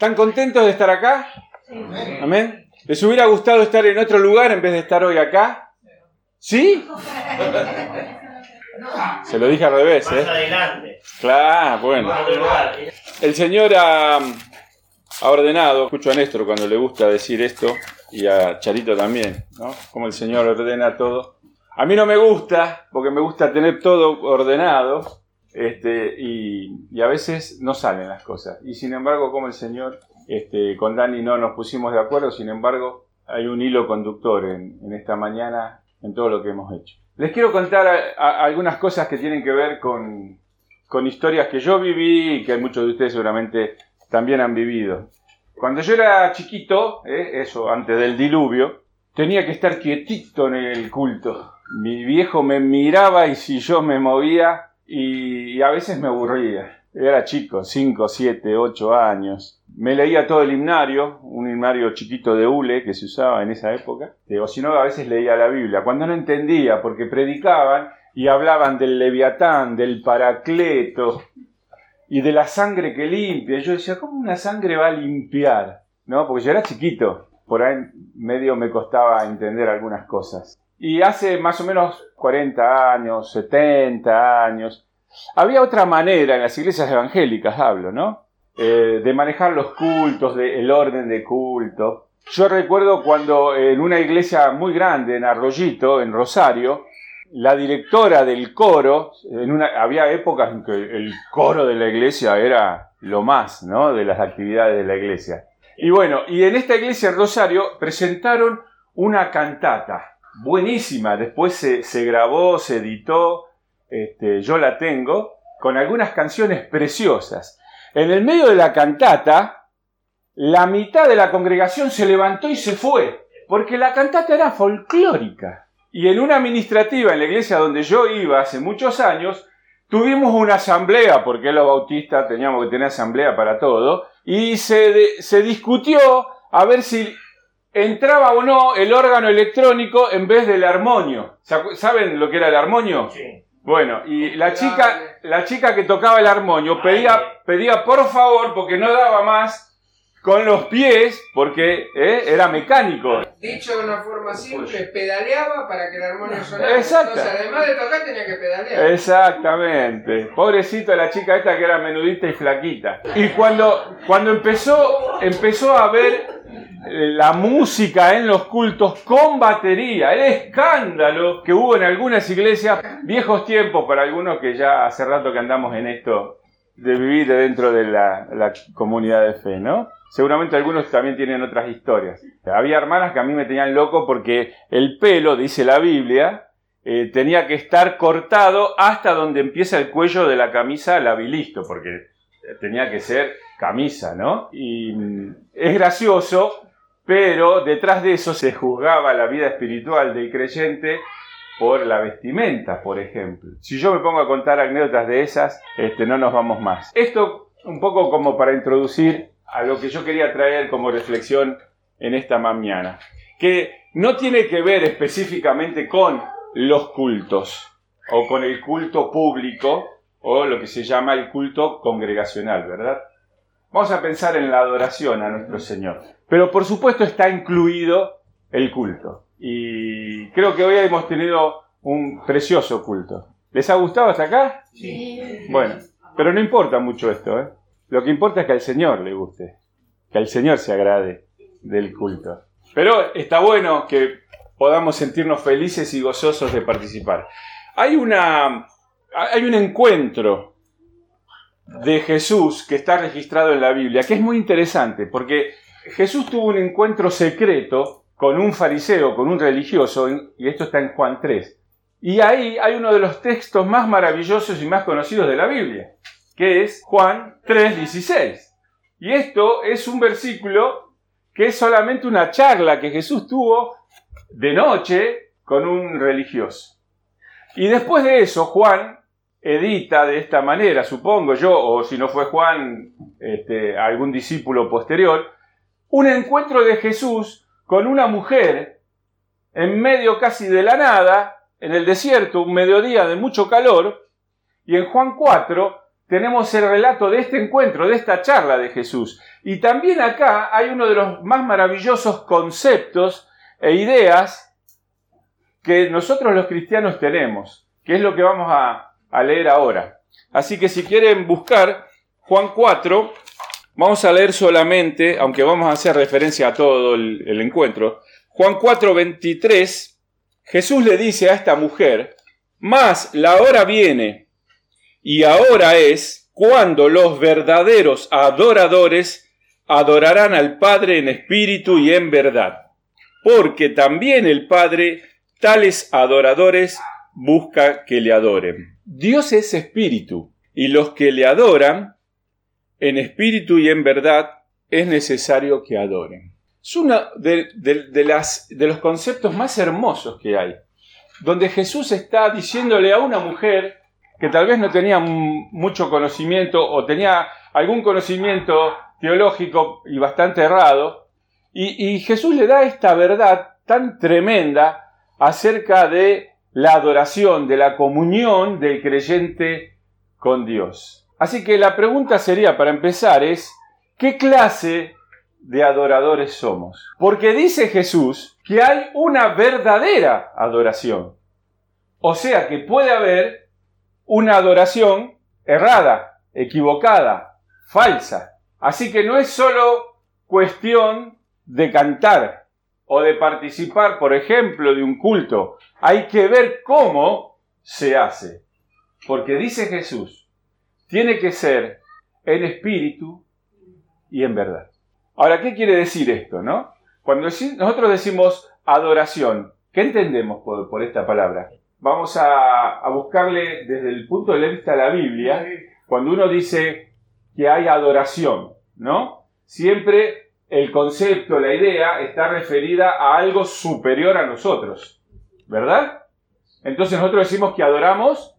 ¿Están contentos de estar acá? Amén. ¿Les hubiera gustado estar en otro lugar en vez de estar hoy acá? ¿Sí? Se lo dije al revés, ¿eh? Claro, bueno. El Señor ha, ha ordenado, escucho a Néstor cuando le gusta decir esto, y a Charito también, ¿no? Como el Señor ordena todo. A mí no me gusta, porque me gusta tener todo ordenado, este, y, a veces no salen las cosas. Y sin embargo, como el Señor, este, con Dani no nos pusimos de acuerdo, sin embargo, hay un hilo conductor en, esta mañana en todo lo que hemos hecho. Les quiero contar algunas cosas que tienen que ver con, con historias que yo viví y que muchos de ustedes seguramente también han vivido. Cuando yo era chiquito, eh, eso, antes del diluvio, tenía que estar quietito en el culto. Mi viejo me miraba y si yo me movía y, a veces me aburría. Era chico, 5, 7, 8 años. Me leía todo el himnario, un himnario chiquito de hule que se usaba en esa época. O si no, a veces leía la Biblia. Cuando no entendía, porque predicaban y hablaban del leviatán, del paracleto, y de la sangre que limpia. Yo decía, ¿cómo una sangre va a limpiar? ¿No? Porque yo era chiquito, por ahí medio me costaba entender algunas cosas. Y hace más o menos 40 años, 70 años, había otra manera en las iglesias evangélicas, hablo, ¿no? Eh, de manejar los cultos, el orden de culto. Yo recuerdo cuando en una iglesia muy grande, en Arroyito, en Rosario, la directora del coro, en una, había épocas en que el coro de la iglesia era lo más, ¿no? De las actividades de la iglesia. Y bueno, y en esta iglesia en Rosario presentaron una cantata buenísima. Después se, grabó, se editó, este, yo la tengo, con algunas canciones preciosas. En el medio de la cantata, la mitad de la congregación se levantó y se fue, porque la cantata era folclórica. Y en una administrativa en la iglesia donde yo iba hace muchos años, tuvimos una asamblea, porque los bautistas teníamos que tener asamblea para todo, y se, se discutió a ver si entraba o no el órgano electrónico en vez del armonio. ¿Saben lo que era el armonio? Sí. Bueno, y la chica, la chica que tocaba el armonio pedía, pedía por favor, porque no daba más, con los pies, porque ¿eh? era mecánico. Dicho de una forma simple, pedaleaba para que el armonio sonara. Exacto. Entonces, además de tocar, tenía que pedalear. Exactamente. Pobrecito la chica esta que era menudita y flaquita. Y cuando, cuando empezó, empezó a ver eh, la música en los cultos con batería, el escándalo que hubo en algunas iglesias, viejos tiempos para algunos que ya hace rato que andamos en esto de vivir dentro de la, la comunidad de fe, ¿no? Seguramente algunos también tienen otras historias. Había hermanas que a mí me tenían loco porque el pelo, dice la Biblia, eh, tenía que estar cortado hasta donde empieza el cuello de la camisa labilisto, porque tenía que ser camisa, ¿no? Y mm, es gracioso, pero detrás de eso se juzgaba la vida espiritual del creyente por la vestimenta, por ejemplo. Si yo me pongo a contar anécdotas de esas, este, no nos vamos más. Esto un poco como para introducir a lo que yo quería traer como reflexión en esta mañana, que no tiene que ver específicamente con los cultos o con el culto público o lo que se llama el culto congregacional, ¿verdad? Vamos a pensar en la adoración a nuestro Señor. Pero por supuesto está incluido el culto. Y creo que hoy hemos tenido un precioso culto. ¿Les ha gustado hasta acá? Sí. Bueno, pero no importa mucho esto, ¿eh? Lo que importa es que al Señor le guste, que al Señor se agrade del culto. Pero está bueno que podamos sentirnos felices y gozosos de participar. Hay, una, hay un encuentro de Jesús que está registrado en la Biblia, que es muy interesante, porque Jesús tuvo un encuentro secreto con un fariseo, con un religioso, y esto está en Juan 3. Y ahí hay uno de los textos más maravillosos y más conocidos de la Biblia que es Juan 3:16. Y esto es un versículo que es solamente una charla que Jesús tuvo de noche con un religioso. Y después de eso, Juan edita de esta manera, supongo yo, o si no fue Juan, este, algún discípulo posterior, un encuentro de Jesús con una mujer en medio casi de la nada, en el desierto, un mediodía de mucho calor, y en Juan 4 tenemos el relato de este encuentro, de esta charla de Jesús. Y también acá hay uno de los más maravillosos conceptos e ideas que nosotros los cristianos tenemos, que es lo que vamos a, leer ahora. Así que si quieren buscar Juan 4, vamos a leer solamente, aunque vamos a hacer referencia a todo el, el encuentro, Juan 4, 23, Jesús le dice a esta mujer, más la hora viene y ahora es cuando los verdaderos adoradores adorarán al Padre en espíritu y en verdad, porque también el Padre tales adoradores busca que le adoren. Dios es espíritu, y los que le adoran en espíritu y en verdad es necesario que adoren. Es uno de, de los conceptos más hermosos que hay, donde Jesús está diciéndole a una mujer que tal vez no tenía mucho conocimiento o tenía algún conocimiento teológico y bastante errado, y, Jesús le da esta verdad tan tremenda acerca de la adoración, de la comunión del creyente con Dios. Así que la pregunta sería, para empezar, es, ¿qué clase de adoradores somos? Porque dice Jesús que hay una verdadera adoración. O sea que puede haber una adoración errada, equivocada, falsa. Así que no es solo cuestión de cantar o de participar, por ejemplo, de un culto. Hay que ver cómo se hace. Porque dice Jesús, tiene que ser en espíritu y en verdad. Ahora, ¿qué quiere decir esto, no? Cuando nosotros decimos adoración, ¿qué entendemos por, por esta palabra? Vamos a, buscarle desde el punto de vista de la Biblia, cuando uno dice que hay adoración, ¿no? Siempre el concepto, la idea está referida a algo superior a nosotros, ¿verdad? Entonces nosotros decimos que adoramos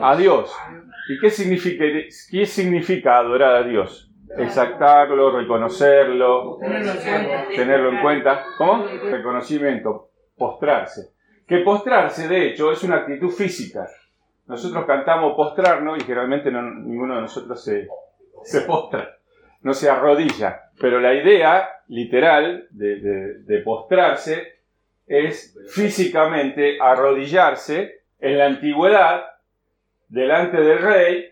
a Dios. ¿Y qué significa, qué significa adorar a Dios? Exactarlo, reconocerlo, tenerlo en cuenta. ¿Cómo? Reconocimiento, postrarse que postrarse, de hecho, es una actitud física. Nosotros cantamos postrarnos y generalmente ninguno de nosotros se, se postra, no se arrodilla. Pero la idea literal de, de postrarse es físicamente arrodillarse. En la antigüedad, delante del rey,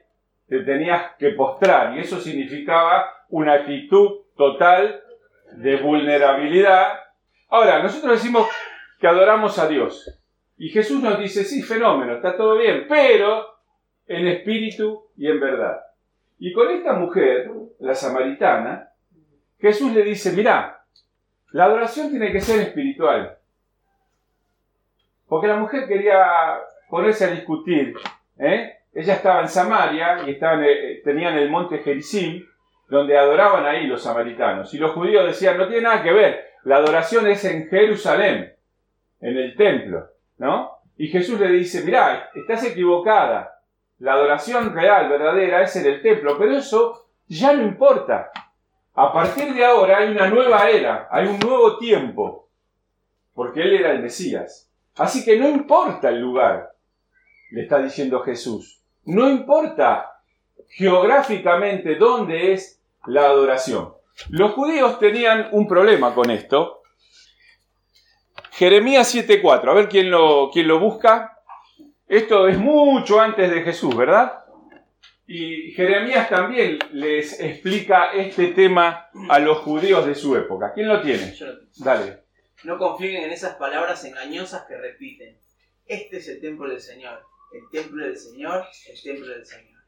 te tenías que postrar y eso significaba una actitud total de vulnerabilidad. Ahora, nosotros decimos que adoramos a Dios. Y Jesús nos dice, sí, fenómeno, está todo bien, pero en espíritu y en verdad. Y con esta mujer, la samaritana, Jesús le dice, mirá, la adoración tiene que ser espiritual. Porque la mujer quería ponerse a discutir. ¿eh? Ella estaba en Samaria y estaban, eh, tenían el monte Gerizim, donde adoraban ahí los samaritanos. Y los judíos decían, no tiene nada que ver, la adoración es en Jerusalén en el templo, ¿no? Y Jesús le dice, mirá, estás equivocada. La adoración real, verdadera, es en el templo, pero eso ya no importa. A partir de ahora hay una nueva era, hay un nuevo tiempo, porque Él era el Mesías. Así que no importa el lugar, le está diciendo Jesús. No importa geográficamente dónde es la adoración. Los judíos tenían un problema con esto, Jeremías 7.4, a ver quién lo, quién lo busca. Esto es mucho antes de Jesús, ¿verdad? Y Jeremías también les explica este tema a los judíos de su época. ¿Quién lo tiene? Dale. No confíen en esas palabras engañosas que repiten. Este es el templo del Señor. El templo del Señor, el templo del Señor.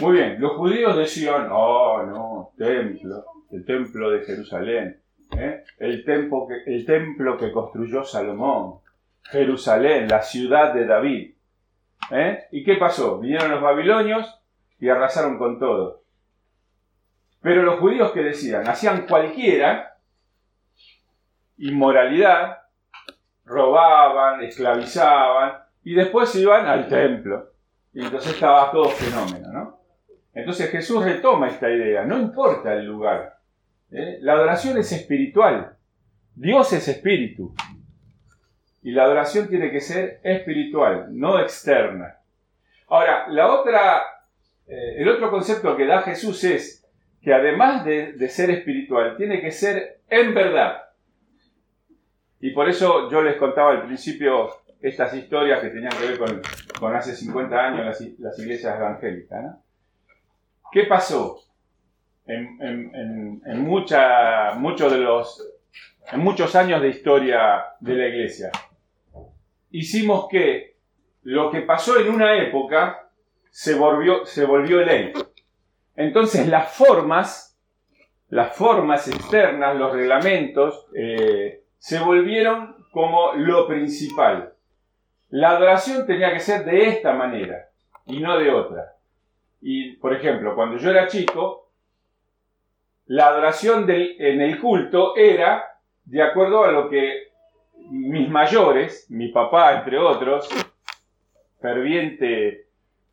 Muy bien, los judíos decían, oh no, templo, el templo de Jerusalén. ¿Eh? el, templo que, el templo que construyó Salomón, Jerusalén, la ciudad de David. ¿eh? ¿Y qué pasó? Vinieron los babilonios y arrasaron con todo. Pero los judíos que decían, hacían cualquiera inmoralidad, robaban, esclavizaban y después iban al templo. Y entonces estaba todo fenómeno, ¿no? Entonces Jesús retoma esta idea, no importa el lugar, ¿eh? La adoración es espiritual. Dios es espíritu. Y la adoración tiene que ser espiritual, no externa. Ahora, la otra eh, el otro concepto que da Jesús es que además de, ser espiritual, tiene que ser en verdad. Y por eso yo les contaba al principio estas historias que tenían que ver con, hace 50 años las, iglesias evangélicas. ¿Qué pasó? En, muchos años de historia de la iglesia. Hicimos que lo que pasó en una época se volvió, se volvió ley. Entonces las formas, las formas externas, los reglamentos, eh, se volvieron como lo principal. La adoración tenía que ser de esta manera y no de otra. Y, por ejemplo, cuando yo era chico, la adoración en el culto era de acuerdo a lo que mis mayores, mi papá entre otros, ferviente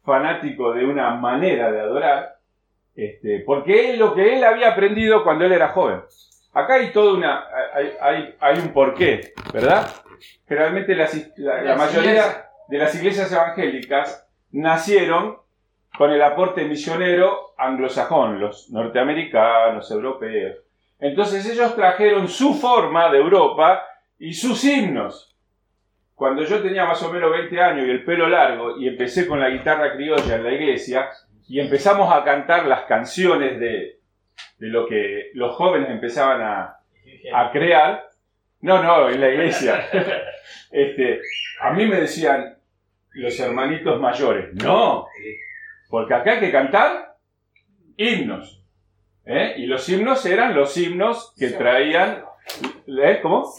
fanático de una manera de adorar, este, porque es lo que él había aprendido cuando él era joven. Acá hay todo una, hay, hay, un porqué, ¿verdad? Generalmente la, mayoría de las iglesias evangélicas nacieron con el aporte misionero anglosajón, los norteamericanos, europeos. Entonces ellos trajeron su forma de Europa y sus himnos. Cuando yo tenía más o menos 20 años y el pelo largo y empecé con la guitarra criolla en la iglesia y empezamos a cantar las canciones de, lo que los jóvenes empezaban a, crear, no, no, en la iglesia, este, a mí me decían los hermanitos mayores, no, porque acá hay que cantar himnos. ¿eh? Y los himnos eran los himnos que traían ¿Eh? ¿Cómo?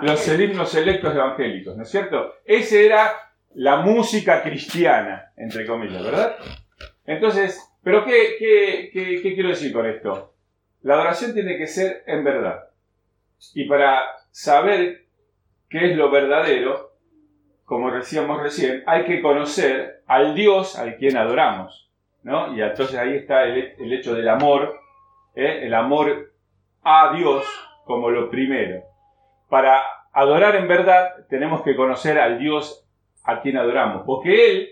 Los himnos selectos evangélicos, ¿no es cierto? Esa era la música cristiana, entre comillas, ¿verdad? Entonces, ¿pero qué, qué, quiero decir con esto? La adoración tiene que ser en verdad. Y para saber qué es lo verdadero, como decíamos recién, hay que conocer al Dios al quien adoramos. ¿no? Y entonces ahí está el, hecho del amor, ¿eh? el amor a Dios como lo primero. Para adorar en verdad tenemos que conocer al Dios a quien adoramos, porque Él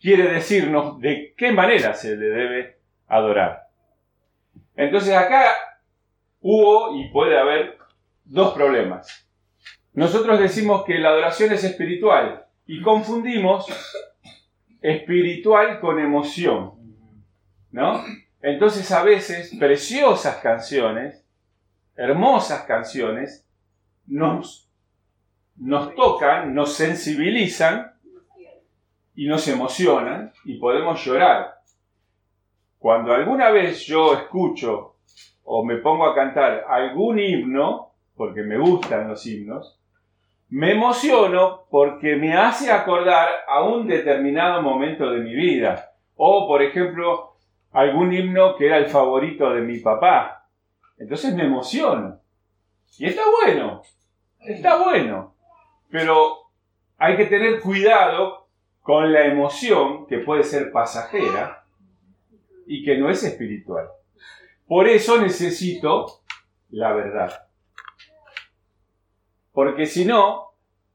quiere decirnos de qué manera se le debe adorar. Entonces acá hubo y puede haber dos problemas. Nosotros decimos que la adoración es espiritual y confundimos espiritual con emoción. ¿No? Entonces a veces preciosas canciones hermosas canciones nos, nos tocan, nos sensibilizan y nos emocionan y podemos llorar. Cuando alguna vez yo escucho o me pongo a cantar algún himno, porque me gustan los himnos, me emociono porque me hace acordar a un determinado momento de mi vida. O, por ejemplo, algún himno que era el favorito de mi papá. Entonces me emociono. Y está bueno, está bueno. Pero hay que tener cuidado con la emoción que puede ser pasajera y que no es espiritual. Por eso necesito la verdad. Porque si no,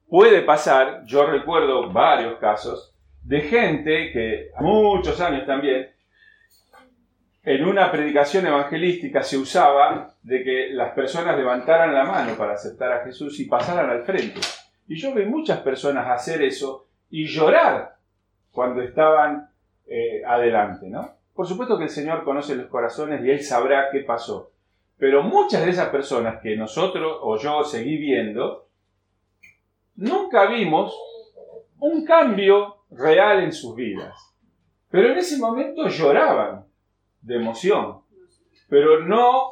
puede pasar, yo recuerdo varios casos, de gente que, muchos años también, en una predicación evangelística se usaba de que las personas levantaran la mano para aceptar a Jesús y pasaran al frente. Y yo vi muchas personas hacer eso y llorar cuando estaban eh, adelante, ¿no? Por supuesto que el Señor conoce los corazones y Él sabrá qué pasó. Pero muchas de esas personas que nosotros o yo seguí viendo, nunca vimos un cambio real en sus vidas. Pero en ese momento lloraban de emoción, pero no,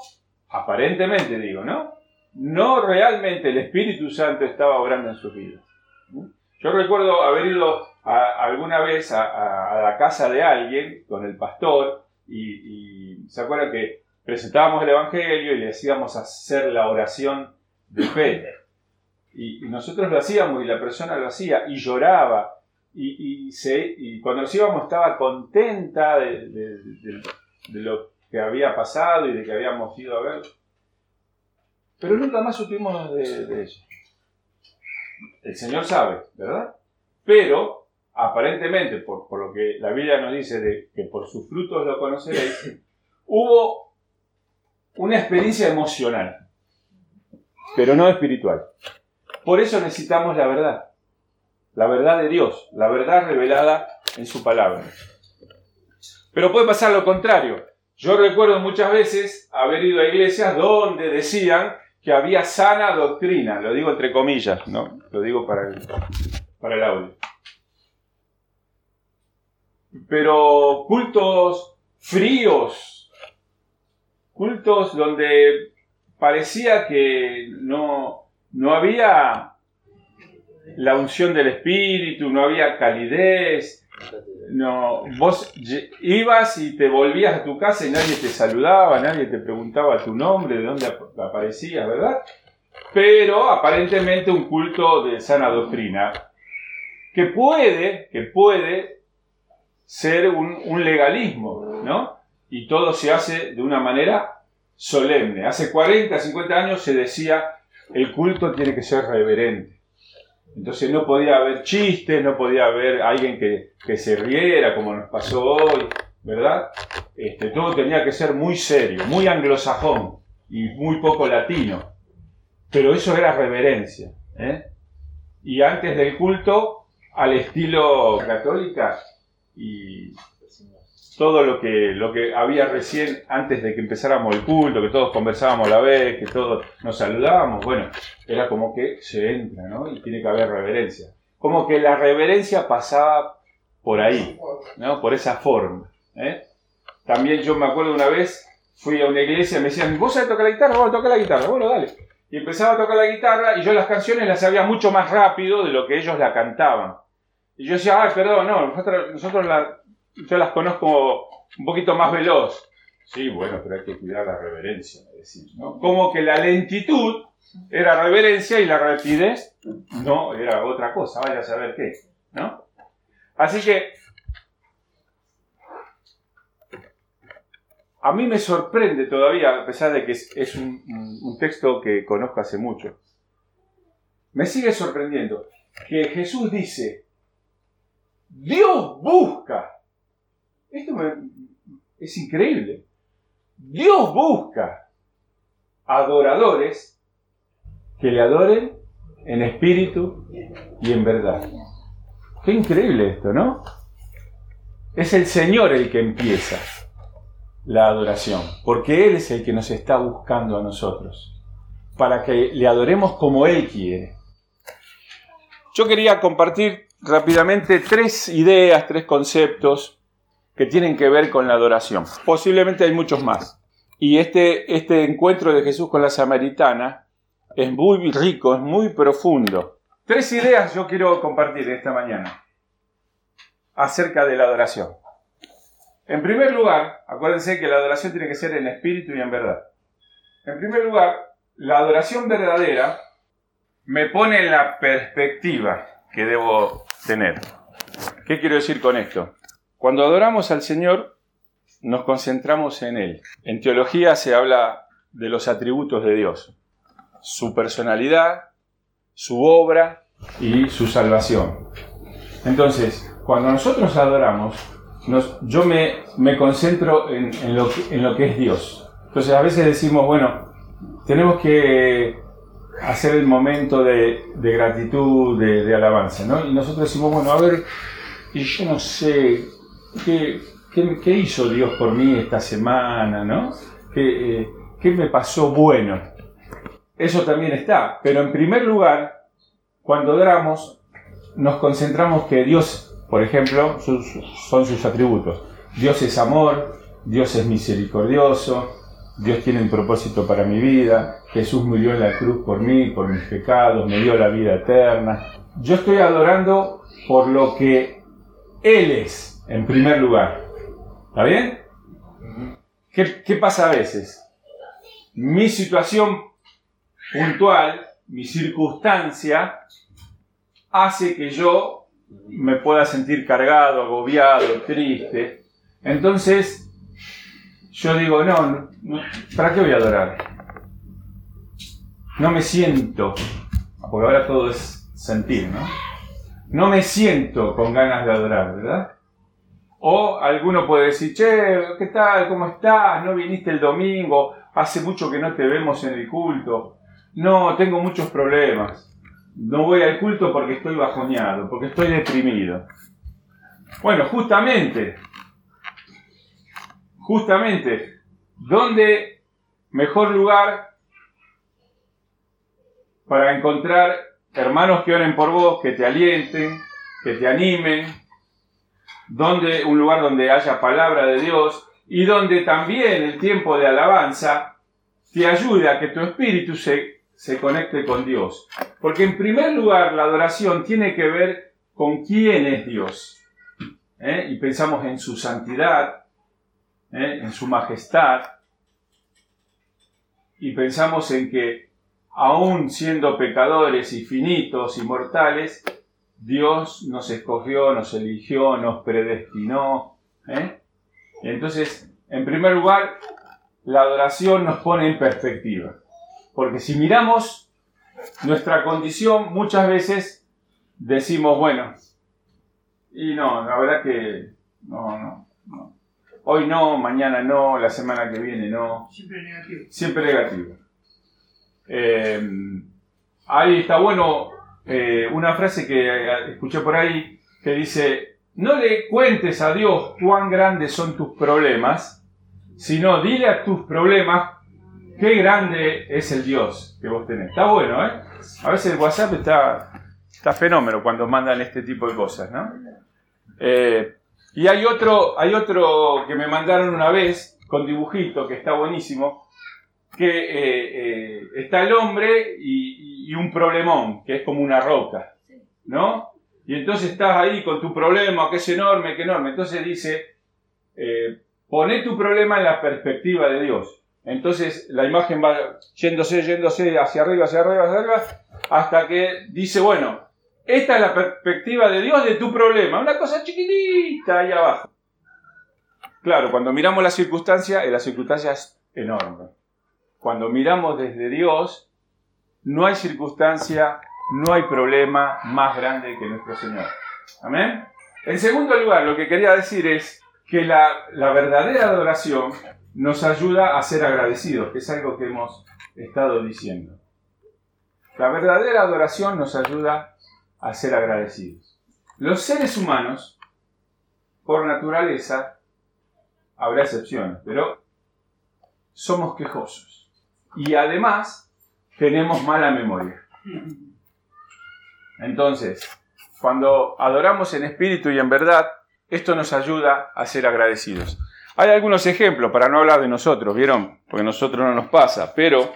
aparentemente digo, ¿no? No realmente el Espíritu Santo estaba obrando en sus vidas. Yo recuerdo haber ido alguna vez a, la casa de alguien con el pastor y, se acuerda que presentábamos el Evangelio y le hacíamos hacer la oración de fe. Y, nosotros lo hacíamos y la persona lo hacía y lloraba. Y, cuando nos íbamos estaba contenta de, lo que había pasado y de que habíamos ido a ver. Pero nunca más supimos de, de ella. El Señor sabe, ¿verdad? Pero aparentemente, por, lo que la Biblia nos dice que por sus frutos lo conoceréis, hubo una experiencia emocional, pero no espiritual. Por eso necesitamos la verdad, la verdad de Dios, la verdad revelada en su palabra. Pero puede pasar lo contrario. Yo recuerdo muchas veces haber ido a iglesias donde decían que había sana doctrina, lo digo entre comillas, ¿no? Lo digo para el, para el audio. Pero cultos fríos, cultos donde parecía que no, no había la unción del Espíritu, no había calidez, no, vos ibas y te volvías a tu casa y nadie te saludaba, nadie te preguntaba tu nombre, de dónde aparecías, ¿verdad? Pero aparentemente un culto de sana doctrina que puede, que puede ser un, un legalismo, ¿no? Y todo se hace de una manera solemne. Hace 40, 50 años se decía el culto tiene que ser reverente. Entonces no podía haber chistes, no podía haber alguien que, se riera como nos pasó hoy, ¿verdad? Este, todo tenía que ser muy serio, muy anglosajón y muy poco latino. Pero eso era reverencia. ¿eh? Y antes del culto, al estilo católica y todo lo que, lo que había recién antes de que empezáramos el culto, que todos conversábamos a la vez, que todos nos saludábamos, bueno, era como que se entra, ¿no? Y tiene que haber reverencia. Como que la reverencia pasaba por ahí, ¿no? Por esa forma. ¿eh? También yo me acuerdo una vez, fui a una iglesia y me decían, ¿vos sabés tocar la guitarra? Bueno, toca la guitarra, bueno, dale. Y empezaba a tocar la guitarra y yo las canciones las sabía mucho más rápido de lo que ellos la cantaban. Y yo decía, ah, perdón, no, nosotros, nosotros la, yo las conozco un poquito más veloz. Sí, bueno, pero hay que cuidar la reverencia, decir, ¿no? Como que la lentitud era reverencia y la rapidez no era otra cosa, vaya a saber qué, ¿no? Así que a mí me sorprende todavía, a pesar de que es, un, un texto que conozco hace mucho, me sigue sorprendiendo que Jesús dice, Dios busca esto es increíble. Dios busca adoradores que le adoren en espíritu y en verdad. Qué increíble esto, ¿no? Es el Señor el que empieza la adoración, porque Él es el que nos está buscando a nosotros, para que le adoremos como Él quiere. Yo quería compartir rápidamente tres ideas, tres conceptos que tienen que ver con la adoración. Posiblemente hay muchos más. Y este, este encuentro de Jesús con la samaritana es muy rico, es muy profundo. Tres ideas yo quiero compartir esta mañana acerca de la adoración. En primer lugar, acuérdense que la adoración tiene que ser en espíritu y en verdad. En primer lugar, la adoración verdadera me pone en la perspectiva que debo tener. ¿Qué quiero decir con esto? Cuando adoramos al Señor, nos concentramos en Él. En teología se habla de los atributos de Dios, su personalidad, su obra y su salvación. Entonces, cuando nosotros adoramos, yo me, me concentro en, lo que, es Dios. Entonces, a veces decimos, bueno, tenemos que hacer el momento de, gratitud, de, de, alabanza, ¿no? Y nosotros decimos, bueno, a ver, y yo no sé, ¿Qué, qué, hizo Dios por mí esta semana? ¿no? ¿Qué, eh, ¿Qué me pasó bueno? Eso también está. Pero en primer lugar, cuando oramos, nos concentramos que Dios, por ejemplo, son sus atributos. Dios es amor, Dios es misericordioso, Dios tiene un propósito para mi vida, Jesús murió en la cruz por mí, por mis pecados, me dio la vida eterna. Yo estoy adorando por lo que Él es, en primer lugar. ¿Está bien? ¿Qué, pasa a veces? Mi situación puntual, mi circunstancia, hace que yo me pueda sentir cargado, agobiado, triste. Entonces, yo digo, no, ¿para qué voy a adorar? No me siento, porque ahora todo es sentir, ¿no? no me siento con ganas de adorar, ¿verdad? O alguno puede decir, che, ¿qué tal? ¿Cómo estás? ¿No viniste el domingo? Hace mucho que no te vemos en el culto. No, tengo muchos problemas. No voy al culto porque estoy bajoneado, porque estoy deprimido. Bueno, justamente, justamente, ¿dónde mejor lugar para encontrar hermanos que oren por vos, que te alienten, que te animen? ¿Dónde un lugar donde haya palabra de Dios y donde también el tiempo de alabanza te ayude a que tu espíritu se se conecte con Dios. Porque en primer lugar la adoración tiene que ver con quién es Dios. ¿eh? Y pensamos en su santidad, ¿eh? en su majestad. Y pensamos en que aún siendo pecadores y finitos y mortales, Dios nos escogió, nos eligió, nos predestinó. ¿eh? Entonces, en primer lugar, la adoración nos pone en perspectiva. Porque si miramos nuestra condición, muchas veces decimos, bueno, y no, la verdad que no, no, no. Hoy no, mañana no, la semana que viene no. Siempre negativo. Siempre negativo. Eh, ahí está bueno eh, una frase que escuché por ahí que dice, no le cuentes a Dios cuán grandes son tus problemas, sino dile a tus problemas Qué grande es el Dios que vos tenés. Está bueno, ¿eh? A veces el WhatsApp está, está fenómeno cuando mandan este tipo de cosas, ¿no? Eh, y hay otro, hay otro que me mandaron una vez con dibujito que está buenísimo, que eh, eh, está el hombre y, y, un problemón, que es como una roca, ¿no? Y entonces estás ahí con tu problema, que es enorme, que enorme. Entonces dice, pone tu problema en la perspectiva de Dios. Entonces la imagen va yéndose, yéndose hacia arriba, hacia arriba, hacia arriba, hasta que dice, bueno, esta es la perspectiva de Dios de tu problema, una cosa chiquitita ahí abajo. Claro, cuando miramos la circunstancia, la circunstancia es enorme. Cuando miramos desde Dios, no hay circunstancia, no hay problema más grande que nuestro Señor. Amén. En segundo lugar, lo que quería decir es que la, verdadera adoración nos ayuda a ser agradecidos, que es algo que hemos estado diciendo. La verdadera adoración nos ayuda a ser agradecidos. Los seres humanos, por naturaleza, habrá excepciones, pero somos quejosos. Y además tenemos mala memoria. Entonces, cuando adoramos en espíritu y en verdad, esto nos ayuda a ser agradecidos. Hay algunos ejemplos, para no hablar de nosotros, ¿vieron? Porque a nosotros no nos pasa, pero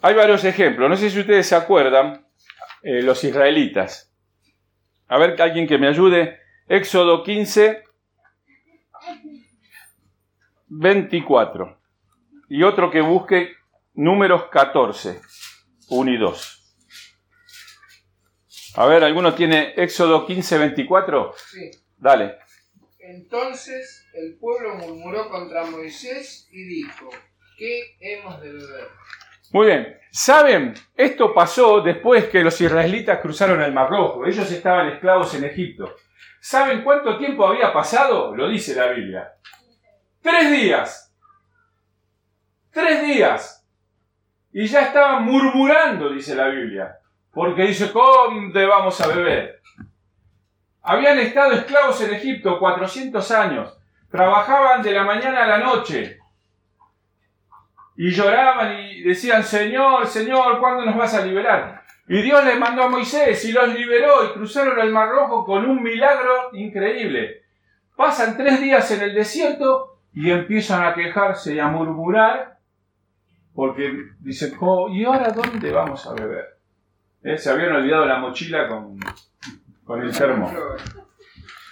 hay varios ejemplos. No sé si ustedes se acuerdan, eh, los israelitas. A ver, alguien que me ayude. Éxodo 15, 24. Y otro que busque números 14, 1 y 2. A ver, ¿alguno tiene Éxodo 15, 24? Sí. Dale. Entonces el pueblo murmuró contra Moisés y dijo, ¿qué hemos de beber? Muy bien, ¿saben? Esto pasó después que los israelitas cruzaron el Mar Rojo. Ellos estaban esclavos en Egipto. ¿Saben cuánto tiempo había pasado? Lo dice la Biblia. Tres días. Tres días. Y ya estaban murmurando, dice la Biblia. Porque dice, ¿cómo vamos a beber? Habían estado esclavos en Egipto 400 años. Trabajaban de la mañana a la noche. Y lloraban y decían, Señor, Señor, ¿cuándo nos vas a liberar? Y Dios les mandó a Moisés y los liberó y cruzaron el Mar Rojo con un milagro increíble. Pasan tres días en el desierto y empiezan a quejarse y a murmurar porque dicen, oh, ¿y ahora dónde vamos a beber? ¿Eh? Se habían olvidado la mochila con con el termo.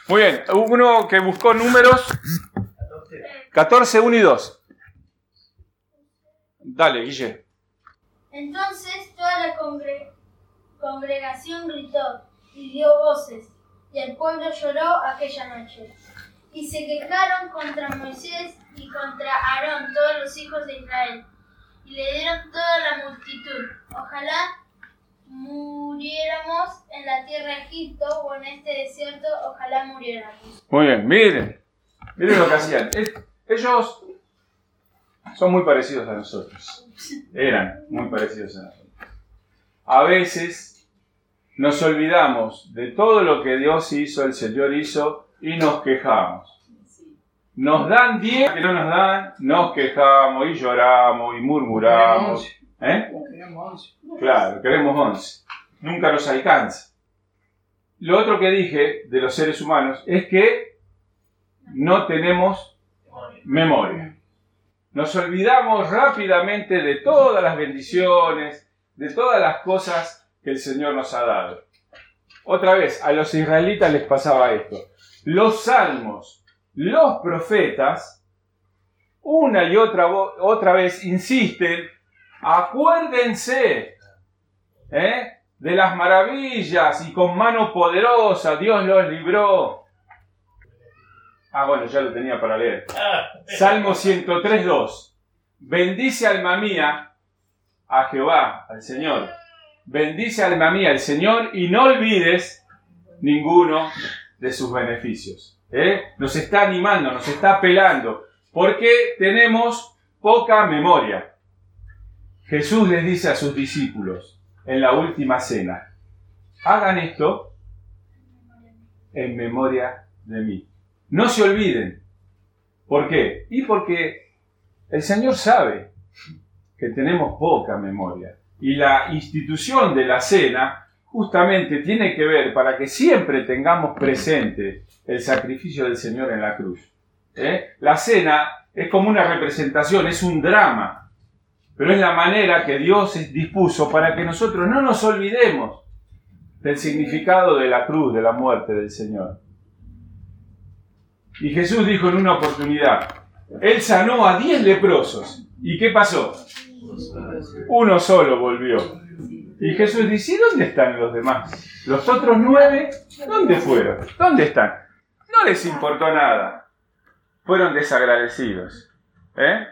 Muy bien, uno que buscó números 14, 1 y 2. Dale, Guille. Entonces toda la congregación gritó y dio voces, y el pueblo lloró aquella noche. Y se quejaron contra Moisés y contra Aarón todos los hijos de Israel, y le dieron toda la multitud. Ojalá muriéramos en la tierra de Egipto o en este desierto, ojalá muriéramos. Muy bien, miren, miren lo que hacían. Ellos son muy parecidos a nosotros. Eran muy parecidos a nosotros. A veces nos olvidamos de todo lo que Dios hizo, el Señor hizo, y nos quejamos. Nos dan 10 que no nos dan, nos quejamos y lloramos y murmuramos. ¿Eh? Claro, queremos 11. Nunca nos alcanza. Lo otro que dije de los seres humanos es que no tenemos memoria. Nos olvidamos rápidamente de todas las bendiciones, de todas las cosas que el Señor nos ha dado. Otra vez, a los israelitas les pasaba esto. Los salmos, los profetas, una y otra, otra vez insisten, acuérdense ¿eh? de las maravillas y con mano poderosa Dios los libró Ah, bueno, ya lo tenía para leer. Salmo 103.2. Bendice alma mía a Jehová, al Señor. Bendice alma mía al Señor y no olvides ninguno de sus beneficios. ¿Eh? Nos está animando, nos está apelando, porque tenemos poca memoria. Jesús les dice a sus discípulos en la última cena, hagan esto en memoria de mí. No se olviden. ¿Por qué? Y porque el Señor sabe que tenemos poca memoria. Y la institución de la cena justamente tiene que ver para que siempre tengamos presente el sacrificio del Señor en la cruz. ¿Eh? La cena es como una representación, es un drama, pero es la manera que Dios dispuso para que nosotros no nos olvidemos del significado de la cruz, de la muerte del Señor. Y Jesús dijo en una oportunidad, Él sanó a diez leprosos. ¿Y qué pasó? Uno solo volvió. Y Jesús dice, ¿y dónde están los demás? Los otros nueve, ¿dónde fueron? ¿Dónde están? No les importó nada. Fueron desagradecidos. ¿Eh?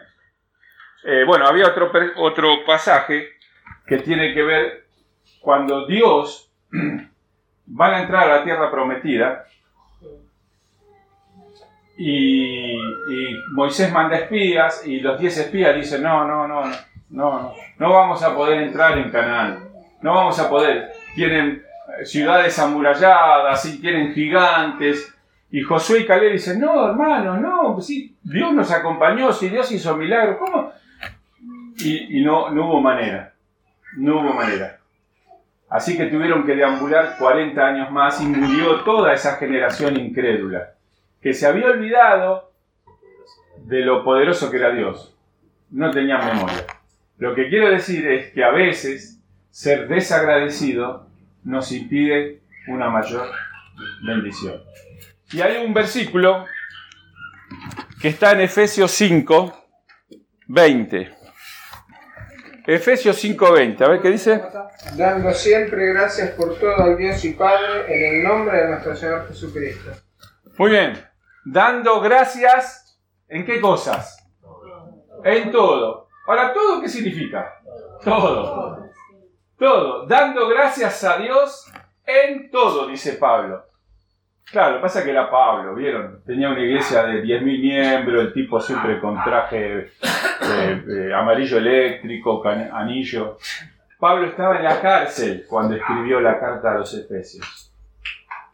Eh, bueno, había otro, otro pasaje que tiene que ver cuando Dios van a entrar a la tierra prometida y, Moisés manda espías y los diez espías dicen, no, no, no, no, no, no vamos a poder entrar en Canaán, no vamos a poder. Tienen eh, ciudades amuralladas y tienen gigantes. Y Josué y Caleb dicen, no, hermano, no, si Dios nos acompañó, si Dios hizo milagros, ¿cómo? Y, y no, no hubo manera, no hubo manera. Así que tuvieron que deambular 40 años más y murió toda esa generación incrédula que se había olvidado de lo poderoso que era Dios. No tenía memoria. Lo que quiero decir es que a veces ser desagradecido nos impide una mayor bendición. Y hay un versículo que está en Efesios 5, 20. Efesios 5:20, a ver qué dice. Dando siempre gracias por todo al Dios y Padre en el nombre de nuestro Señor Jesucristo. Muy bien dando gracias en qué cosas? En todo. Ahora, ¿todo qué significa? Todo. Todo. Dando gracias a Dios en todo, dice Pablo. Claro, pasa que era Pablo, ¿vieron? Tenía una iglesia de 10.000 miembros, el tipo siempre con traje eh, eh, amarillo eléctrico, anillo. Pablo estaba en la cárcel cuando escribió la carta a los Efesios.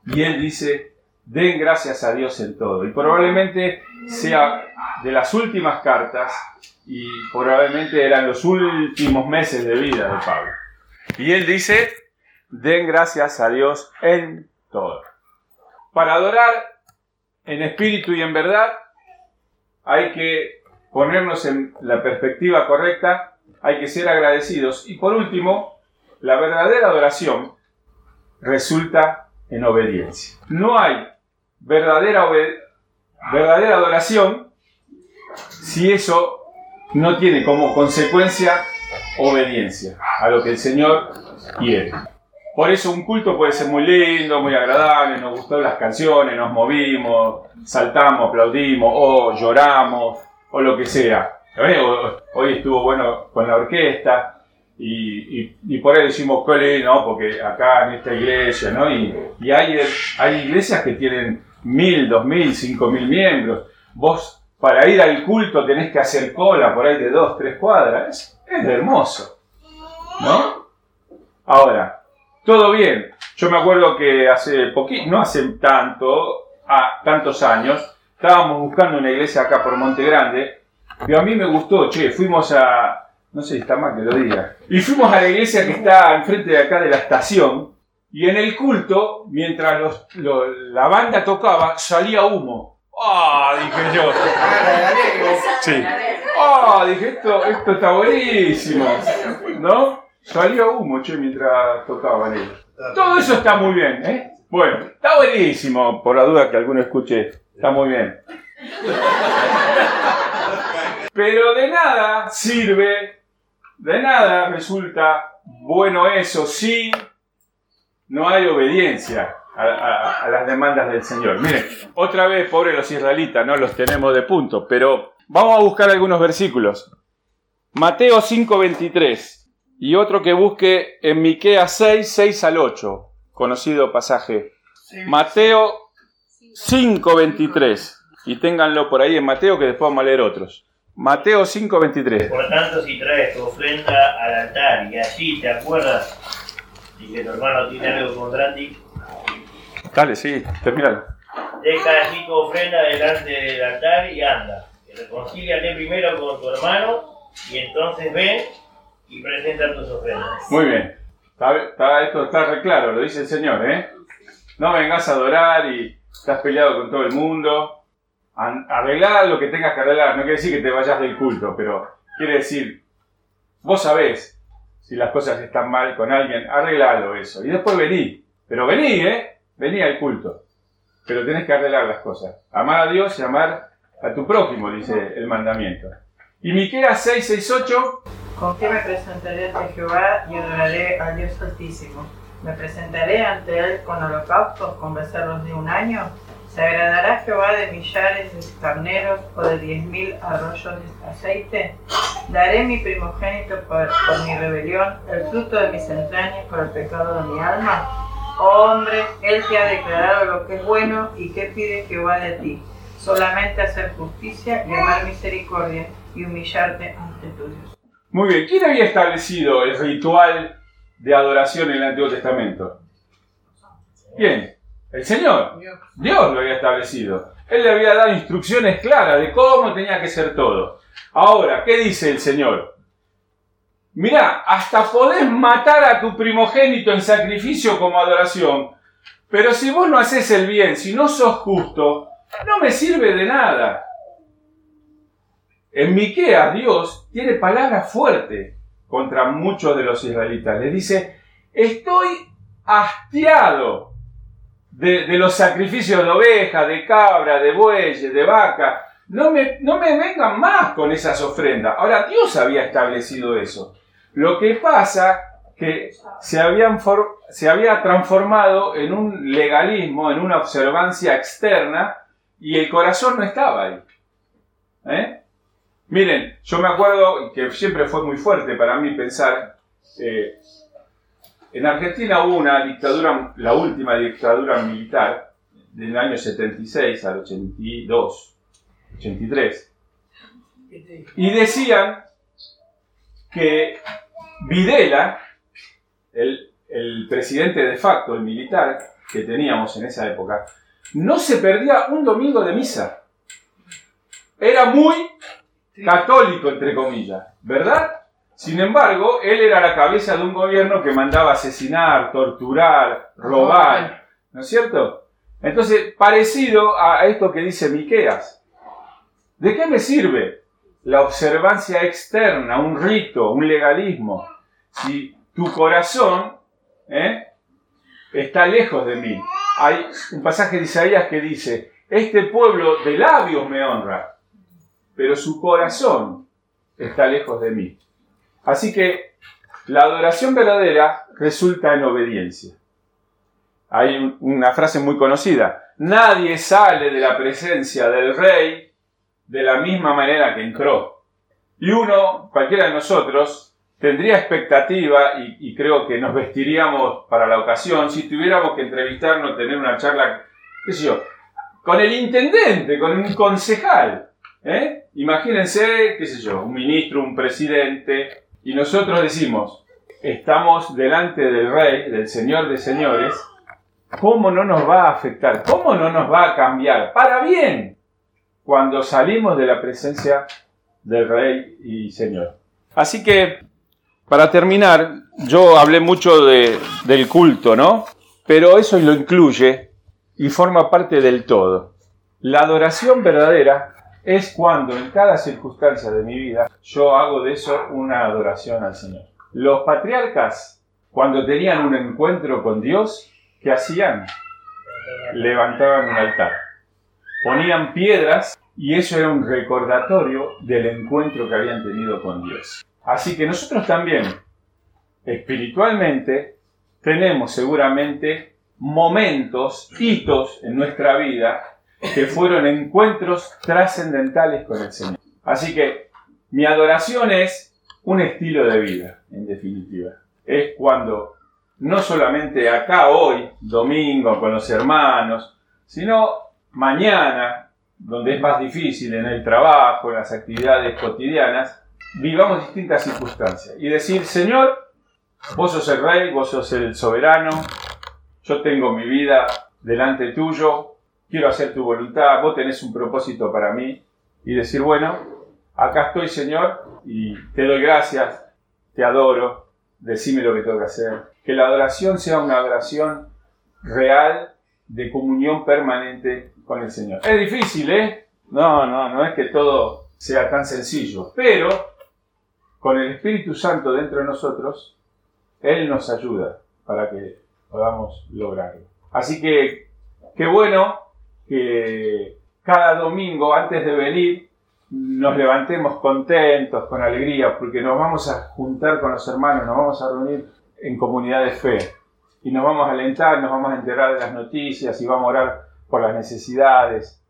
Y él dice, den gracias a Dios en todo. Y probablemente sea de las últimas cartas y probablemente eran los últimos meses de vida de Pablo. Y él dice, den gracias a Dios en todo. Para adorar en espíritu y en verdad hay que ponernos en la perspectiva correcta, hay que ser agradecidos. Y por último, la verdadera adoración resulta en obediencia. No hay verdadera, verdadera adoración si eso no tiene como consecuencia obediencia a lo que el Señor quiere. Por eso un culto puede ser muy lindo, muy agradable, nos gustó las canciones, nos movimos, saltamos, aplaudimos, o lloramos, o lo que sea. Hoy estuvo bueno con la orquesta, y, por ahí decimos, ¿cuál no? Porque acá en esta iglesia, ¿no? Y, hay, hay iglesias que tienen mil, dos mil, cinco mil miembros. Vos para ir al culto tenés que hacer cola por ahí de dos, tres cuadras. Es, hermoso. ¿No? Ahora, todo bien. Yo me acuerdo que hace poquito, no hace tanto, a tantos años, estábamos buscando una iglesia acá por Monte Grande, pero a mí me gustó, che, fuimos a, no sé si está mal que lo diga, y fuimos a la iglesia que está enfrente de acá de la estación, y en el culto, mientras la banda tocaba, salía humo. ¡Ah! dije yo. Sí. ¡Ah! dije, esto, esto está buenísimo. ¿No? Salía humo, che, mientras tocaban ellos. Todo eso está muy bien, ¿eh? Bueno, está buenísimo, por la duda que alguno escuche. Está muy bien. Pero de nada sirve, de nada resulta bueno eso si no hay obediencia a, las demandas del Señor. Miren, otra vez, pobres los israelitas, no los tenemos de punto, pero vamos a buscar algunos versículos. Mateo 5:23 y otro que busque en Miqueas 6, 6 al 8, conocido pasaje. Mateo 5:23 y ténganlo por ahí en Mateo que después vamos a leer otros. Mateo 5:23. Por tanto, si traes tu ofrenda al altar y allí te acuerdas y que tu hermano tiene algo contra ti. Dale, sí, terminalo. Deja allí tu ofrenda delante del altar y anda. Reconcíliate primero con tu hermano y entonces ven y presenta tus ofrendas. Muy bien. Está, esto está re claro, lo dice el Señor, ¿eh? No vengas a adorar y estás peleado con todo el mundo. Arreglar lo que tengas que arreglar. No quiere decir que te vayas del culto, pero quiere decir, vos sabés si las cosas están mal con alguien, arreglalo eso. Y después vení. Pero vení, ¿eh? Vení al culto. Pero tenés que arreglar las cosas. Amar a Dios y amar a tu prójimo, dice el mandamiento. Y Miqueas 6:68. ¿Con qué me presentaré ante Jehová y adoraré al Dios Altísimo? ¿Me presentaré ante él con holocaustos, con becerros de un año? ¿Se agradará Jehová de millares de carneros o de diez mil arroyos de aceite? Daré mi primogénito por, mi rebelión, el fruto de mis entrañas por el pecado de mi alma. Hombre, Él te ha declarado lo que es bueno y qué pide Jehová de ti. Solamente hacer justicia y amar misericordia y humillarte ante tu Dios. Muy bien, ¿quién había establecido el ritual de adoración en el Antiguo Testamento? ¿Quién? El Señor. Dios lo había establecido. Él le había dado instrucciones claras de cómo tenía que ser todo. Ahora, ¿qué dice el Señor? Mirá, hasta podés matar a tu primogénito en sacrificio como adoración, pero si vos no haces el bien, si no sos justo, no me sirve de nada. En Miqueas Dios tiene palabra fuerte contra muchos de los israelitas. Le dice, estoy hastiado de, los sacrificios de oveja, de cabra, de bueyes, de vaca. No me, no me vengan más con esas ofrendas. Ahora, Dios había establecido eso. Lo que pasa que se, habían se había transformado en un legalismo, en una observancia externa, y el corazón no estaba ahí. ¿Eh? Miren, yo me acuerdo que siempre fue muy fuerte para mí pensar, eh, en Argentina hubo una dictadura, la última dictadura militar, del año 76 al 82, 83. Y decían que Videla, el, el presidente de facto, el militar que teníamos en esa época, no se perdía un domingo de misa. Era muy católico, entre comillas, ¿verdad? Sin embargo, él era la cabeza de un gobierno que mandaba asesinar, torturar, robar, ¿no es cierto? Entonces, parecido a esto que dice Miqueas. ¿De qué me sirve la observancia externa, un rito, un legalismo, si tu corazón ¿eh? está lejos de mí? Hay un pasaje de Isaías que dice, este pueblo de labios me honra, pero su corazón está lejos de mí. Así que la adoración verdadera resulta en obediencia. Hay una frase muy conocida, nadie sale de la presencia del rey de la misma manera que entró. Y uno, cualquiera de nosotros, tendría expectativa y, creo que nos vestiríamos para la ocasión si tuviéramos que entrevistarnos, tener una charla, qué sé yo, con el intendente, con un concejal. ¿eh? Imagínense, qué sé yo, un ministro, un presidente, y nosotros decimos, estamos delante del rey, del señor de señores, ¿cómo no nos va a afectar? ¿Cómo no nos va a cambiar? Para bien, cuando salimos de la presencia del rey y señor. Así que para terminar, yo hablé mucho del culto, ¿no? Pero eso lo incluye y forma parte del todo. La adoración verdadera es cuando en cada circunstancia de mi vida yo hago de eso una adoración al Señor. Los patriarcas, cuando tenían un encuentro con Dios, ¿qué hacían? Levantaban un altar, ponían piedras y eso era un recordatorio del encuentro que habían tenido con Dios. Así que nosotros también, espiritualmente, tenemos seguramente momentos, hitos en nuestra vida que fueron encuentros trascendentales con el Señor. Así que mi adoración es un estilo de vida, en definitiva. Es cuando no solamente acá hoy, domingo, con los hermanos, sino mañana, donde es más difícil en el trabajo, en las actividades cotidianas, vivamos distintas circunstancias y decir, Señor, vos sos el rey, vos sos el soberano, yo tengo mi vida delante tuyo, quiero hacer tu voluntad, vos tenés un propósito para mí y decir, bueno, acá estoy Señor y te doy gracias, te adoro, decime lo que tengo que hacer. Que la adoración sea una adoración real de comunión permanente con el Señor. Es difícil, ¿eh? No, no, no es que todo sea tan sencillo, pero con el Espíritu Santo dentro de nosotros, Él nos ayuda para que podamos lograrlo. Así que, qué bueno que cada domingo antes de venir nos levantemos contentos, con alegría, porque nos vamos a juntar con los hermanos, nos vamos a reunir en comunidad de fe y nos vamos a alentar, nos vamos a enterar de las noticias y vamos a orar por las necesidades.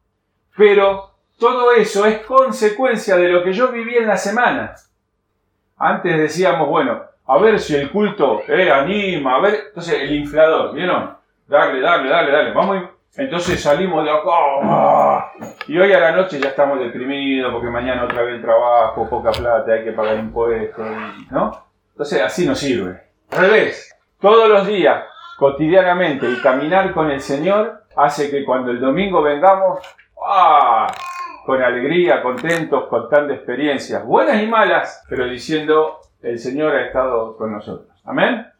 Pero todo eso es consecuencia de lo que yo viví en la semana. Antes decíamos, bueno, a ver si el culto anima, a ver, entonces el inflador, ¿vieron? Dale, dale, dale, dale, vamos. Entonces salimos de acá y hoy a la noche ya estamos deprimidos porque mañana otra vez el trabajo, poca plata, hay que pagar impuestos, ¿no? Entonces así no sirve. Al revés, todos los días, cotidianamente, y caminar con el Señor hace que cuando el domingo vengamos, ¡ah! Con alegría, contentos, contando experiencias, buenas y malas, pero diciendo, el Señor ha estado con nosotros. Amén.